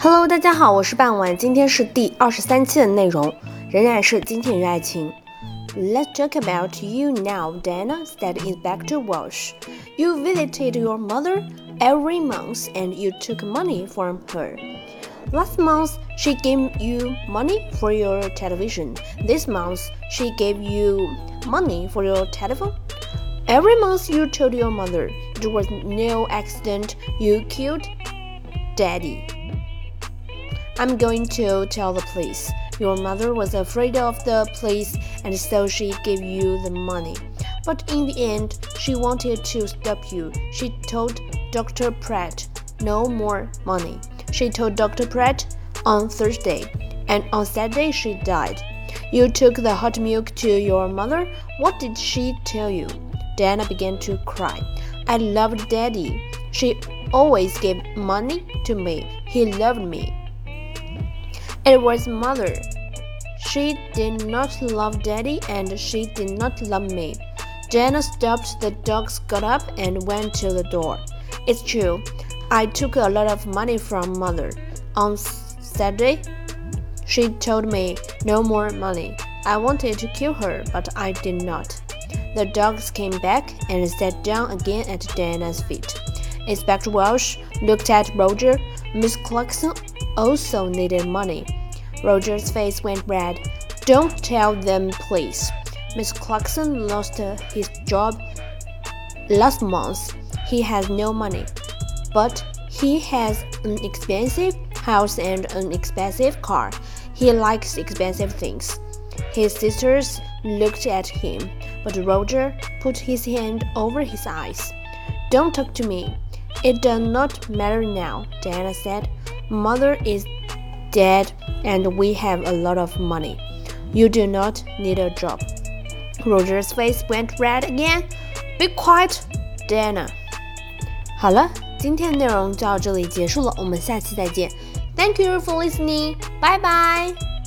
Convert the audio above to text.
Hello，大家好，我是半晚，今天是第二十三期的内容，仍然是金钱与爱情。Let's talk about you now, Diana said Inspector Walsh. You visited your mother every month and you took money from her. Last month, she gave you money for your television. This month, she gave you money for your telephone. Every month, you told your mother it was no accident you killed daddy. I'm going to tell the police. Your mother was afraid of the police and so she gave you the money. But in the end, she wanted to stop you. She told Dr. Pratt no more money. She told Dr. Pratt on Thursday, and on Saturday she died. You took the hot milk to your mother. What did she tell you? Diana began to cry. I loved Daddy. She always gave money to me. He loved me. It was mother. She did not love Daddy and she did not love me. Diana stopped, the dogs got up and went to the door. It's true. I took a lot of money from mother. On Saturday, she told me no more money. I wanted to kill her, but I did not. The dogs came back and sat down again at Diana's feet. Inspector Walsh looked at Roger. Miss Clarkson also needed money. Roger's face went red. Don't tell them, please. Miss Clarkson lost his job last month. He has no money but he has an expensive house and an expensive car. He likes expensive things. His sisters looked at him, but Roger put his hand over his eyes. Don't talk to me. It does not matter now, Diana said. Mother is dead and we have a lot of money. You do not need a job. Roger's face went red again. Be quiet, Diana. 好了，今天内容就到这里结束了，我们下期再见。Thank you for listening. Bye bye.